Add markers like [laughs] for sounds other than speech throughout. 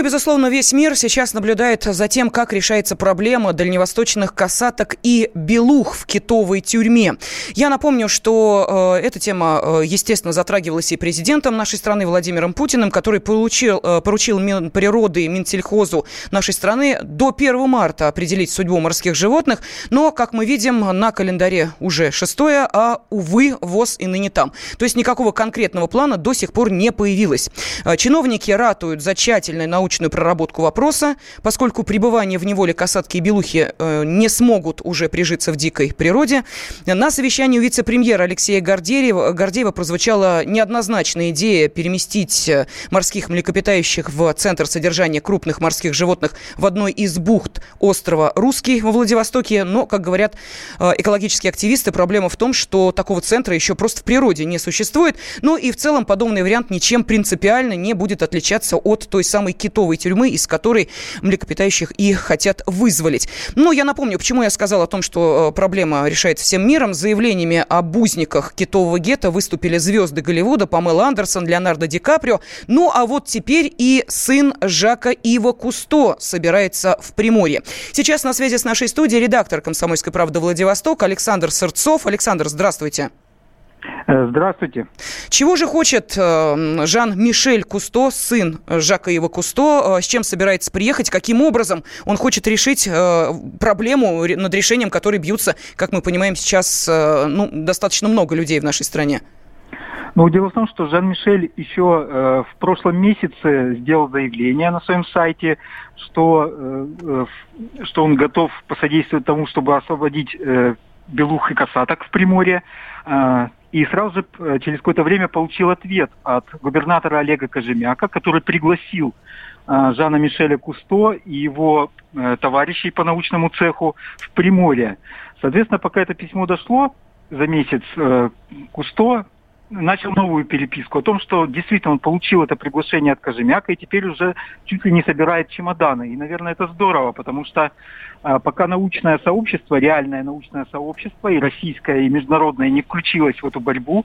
и, безусловно, весь мир сейчас наблюдает за тем, как решается проблема дальневосточных касаток и белух в китовой тюрьме. Я напомню, что э, эта тема, э, естественно, затрагивалась и президентом нашей страны Владимиром Путиным, который получил, э, поручил Минприроды и Минсельхозу нашей страны до 1 марта определить судьбу морских животных. Но, как мы видим, на календаре уже 6 а, увы, ВОЗ и ныне там. То есть никакого конкретного плана до сих пор не появилось. Э, чиновники ратуют за тщательную научную проработку вопроса, поскольку пребывание в неволе касатки и белухи э, не смогут уже прижиться в дикой природе. На совещании у вице-премьера Алексея Гордеева, Гордеева прозвучала неоднозначная идея переместить э, морских млекопитающих в центр содержания крупных морских животных в одной из бухт острова Русский во Владивостоке. Но, как говорят экологические активисты, проблема в том, что такого центра еще просто в природе не существует. Ну и в целом подобный вариант ничем принципиально не будет отличаться от той самой китовой тюрьмы, из которой млекопитающих и хотят вызволить. Но я напомню, почему я сказал о том, что э, проблема решается всем миром. Заявлениями об узниках китового гетто выступили звезды Голливуда Памела Андерсон, Леонардо Ди Каприо. Ну а вот теперь и сын Жака Ива Кусто собирается в Приморье. Сейчас на связи с нашей студией редактор «Комсомольской правды» Владивосток Александр Сырцов. Александр, здравствуйте. Э, здравствуйте. Чего же хочет э, Жан-Мишель Кусто, сын Жака Ива Кусто? Э, с чем собирается приехать? Каким образом он хочет решить проблему, над решением которой бьются, как мы понимаем, сейчас ну, достаточно много людей в нашей стране? Ну, дело в том, что Жан-Мишель еще э, в прошлом месяце сделал заявление на своем сайте, что, э, что он готов посодействовать тому, чтобы освободить э, белух и касаток в Приморье. Э, и сразу же э, через какое-то время получил ответ от губернатора Олега Кожемяка, который пригласил э, Жана Мишеля Кусто и его э, товарищей по научному цеху в Приморье. Соответственно, пока это письмо дошло за месяц, Кусто начал новую переписку о том, что действительно он получил это приглашение от Кожемяка и теперь уже чуть ли не собирает чемоданы. И, наверное, это здорово, потому что а, пока научное сообщество, реальное научное сообщество, и российское, и международное, не включилось в эту борьбу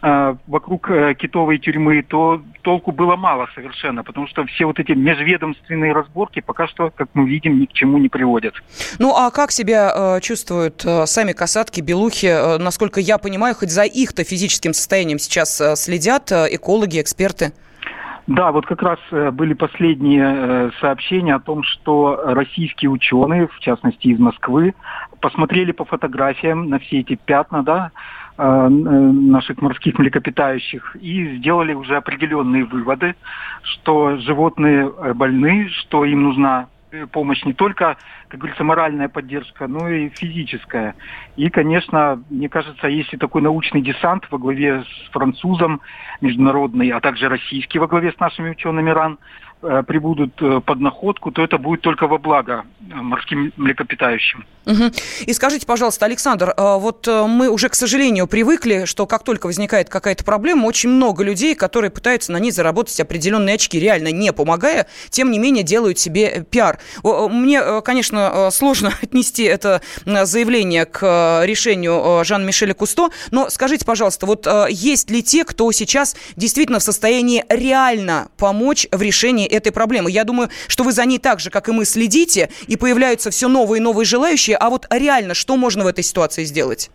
а, вокруг а, китовой тюрьмы, то толку было мало совершенно, потому что все вот эти межведомственные разборки пока что, как мы видим, ни к чему не приводят. Ну а как себя э, чувствуют э, сами касатки, белухи? Э, насколько я понимаю, хоть за их-то физическим состоянием сейчас э, следят э, экологи, эксперты? Да, вот как раз э, были последние сообщения о том, что российские ученые, в частности из Москвы, посмотрели по фотографиям на все эти пятна, да, наших морских млекопитающих и сделали уже определенные выводы, что животные больны, что им нужна помощь не только, как говорится, моральная поддержка, но и физическая. И, конечно, мне кажется, если такой научный десант во главе с французом международный, а также российский во главе с нашими учеными РАН, Э, прибудут э, под находку, то это будет только во благо э, морским млекопитающим. Угу. И скажите, пожалуйста, Александр, вот мы уже, к сожалению, привыкли, что как только возникает какая-то проблема, очень много людей, которые пытаются на ней заработать определенные очки, реально не помогая, тем не менее делают себе пиар. Мне, конечно, сложно [laughs] отнести это заявление к решению Жан-Мишеля Кусто, но скажите, пожалуйста, вот есть ли те, кто сейчас действительно в состоянии реально помочь в решении этой проблемы. Я думаю, что вы за ней так же, как и мы, следите, и появляются все новые и новые желающие. А вот реально, что можно в этой ситуации сделать?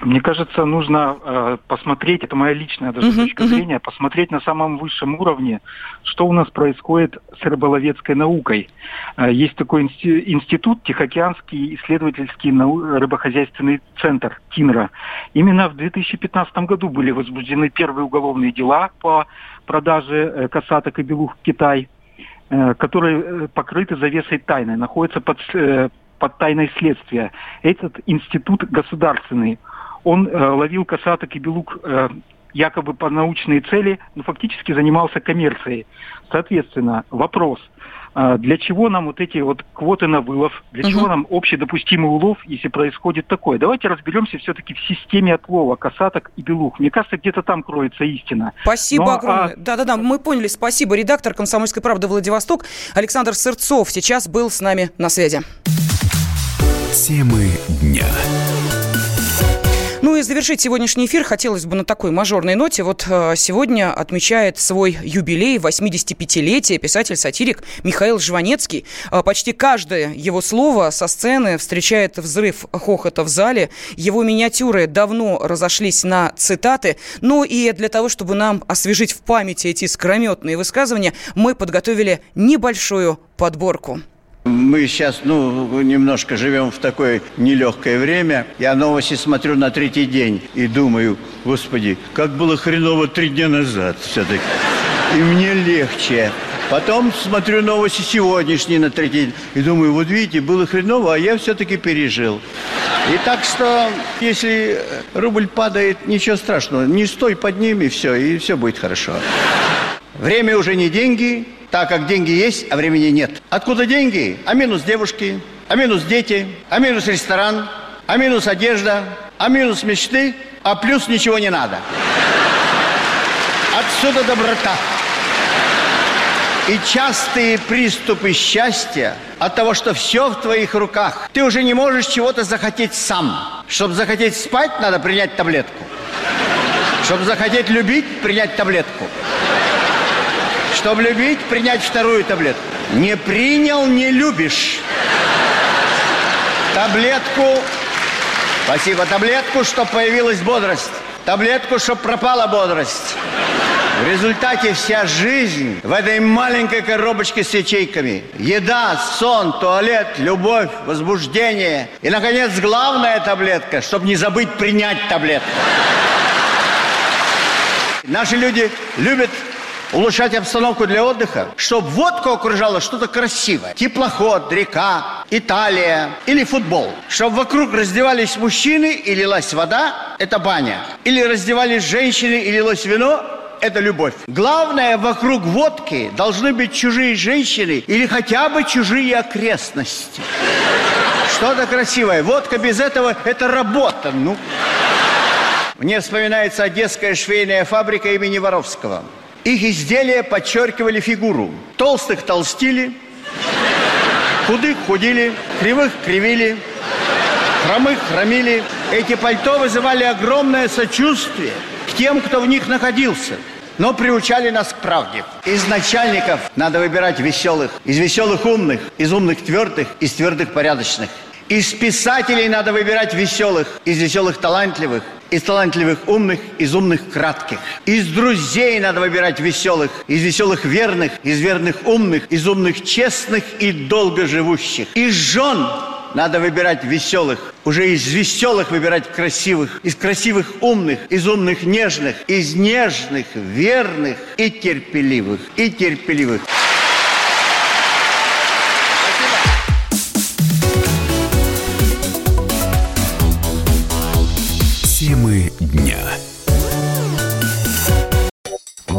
Мне кажется, нужно э, посмотреть, это моя личная даже uh-huh, точка uh-huh. зрения, посмотреть на самом высшем уровне, что у нас происходит с рыболовецкой наукой. Э, есть такой институт, Тихоокеанский исследовательский нау- рыбохозяйственный центр ТИНРА. Именно в 2015 году были возбуждены первые уголовные дела по продажи э, касаток и белух в Китай, э, которые э, покрыты завесой тайны, находятся под, под тайной следствия. Этот институт государственный, он ловил касаток и белух якобы по научной цели, но фактически занимался коммерцией. Соответственно, вопрос – а для чего нам вот эти вот квоты на вылов? Для угу. чего нам общий допустимый улов, если происходит такое? Давайте разберемся все-таки в системе отлова касаток и белух. Мне кажется, где-то там кроется истина. Спасибо Но, огромное. А... Да-да-да, мы поняли. Спасибо. Редактор «Комсомольской правды» Владивосток Александр Сырцов сейчас был с нами на связи. Темы дня. И завершить сегодняшний эфир хотелось бы на такой мажорной ноте. Вот э, сегодня отмечает свой юбилей, 85-летие писатель-сатирик Михаил Жванецкий. Э, почти каждое его слово со сцены встречает взрыв хохота в зале. Его миниатюры давно разошлись на цитаты. Ну и для того, чтобы нам освежить в памяти эти скрометные высказывания, мы подготовили небольшую подборку. Мы сейчас, ну, немножко живем в такое нелегкое время. Я новости смотрю на третий день и думаю, господи, как было хреново три дня назад все-таки. И мне легче. Потом смотрю новости сегодняшние на третий день и думаю, вот видите, было хреново, а я все-таки пережил. И так что, если рубль падает, ничего страшного. Не стой под ним, и все, и все будет хорошо. Время уже не деньги, так как деньги есть, а времени нет. Откуда деньги? А минус девушки, а минус дети, а минус ресторан, а минус одежда, а минус мечты, а плюс ничего не надо. Отсюда доброта. И частые приступы счастья от того, что все в твоих руках. Ты уже не можешь чего-то захотеть сам. Чтобы захотеть спать, надо принять таблетку. Чтобы захотеть любить, принять таблетку. Чтобы любить, принять вторую таблетку. Не принял, не любишь. Таблетку. Спасибо. Таблетку, чтобы появилась бодрость. Таблетку, чтобы пропала бодрость. В результате вся жизнь в этой маленькой коробочке с ячейками. Еда, сон, туалет, любовь, возбуждение. И, наконец, главная таблетка, чтобы не забыть принять таблетку. Наши люди любят улучшать обстановку для отдыха, чтобы водку окружало что-то красивое. Теплоход, река, Италия или футбол. Чтобы вокруг раздевались мужчины и лилась вода, это баня. Или раздевались женщины и лилось вино, это любовь. Главное, вокруг водки должны быть чужие женщины или хотя бы чужие окрестности. Что-то красивое. Водка без этого – это работа. Ну. Мне вспоминается одесская швейная фабрика имени Воровского – их изделия подчеркивали фигуру. Толстых толстили, худых худили, кривых кривили, хромых хромили. Эти пальто вызывали огромное сочувствие к тем, кто в них находился но приучали нас к правде. Из начальников надо выбирать веселых, из веселых умных, из умных твердых, из твердых порядочных. Из писателей надо выбирать веселых, из веселых талантливых, из талантливых умных, из умных кратких. Из друзей надо выбирать веселых, из веселых верных, из верных умных, из умных честных и долгоживущих. Из жен надо выбирать веселых, уже из веселых выбирать красивых, из красивых умных, из умных нежных, из нежных верных и терпеливых, и терпеливых.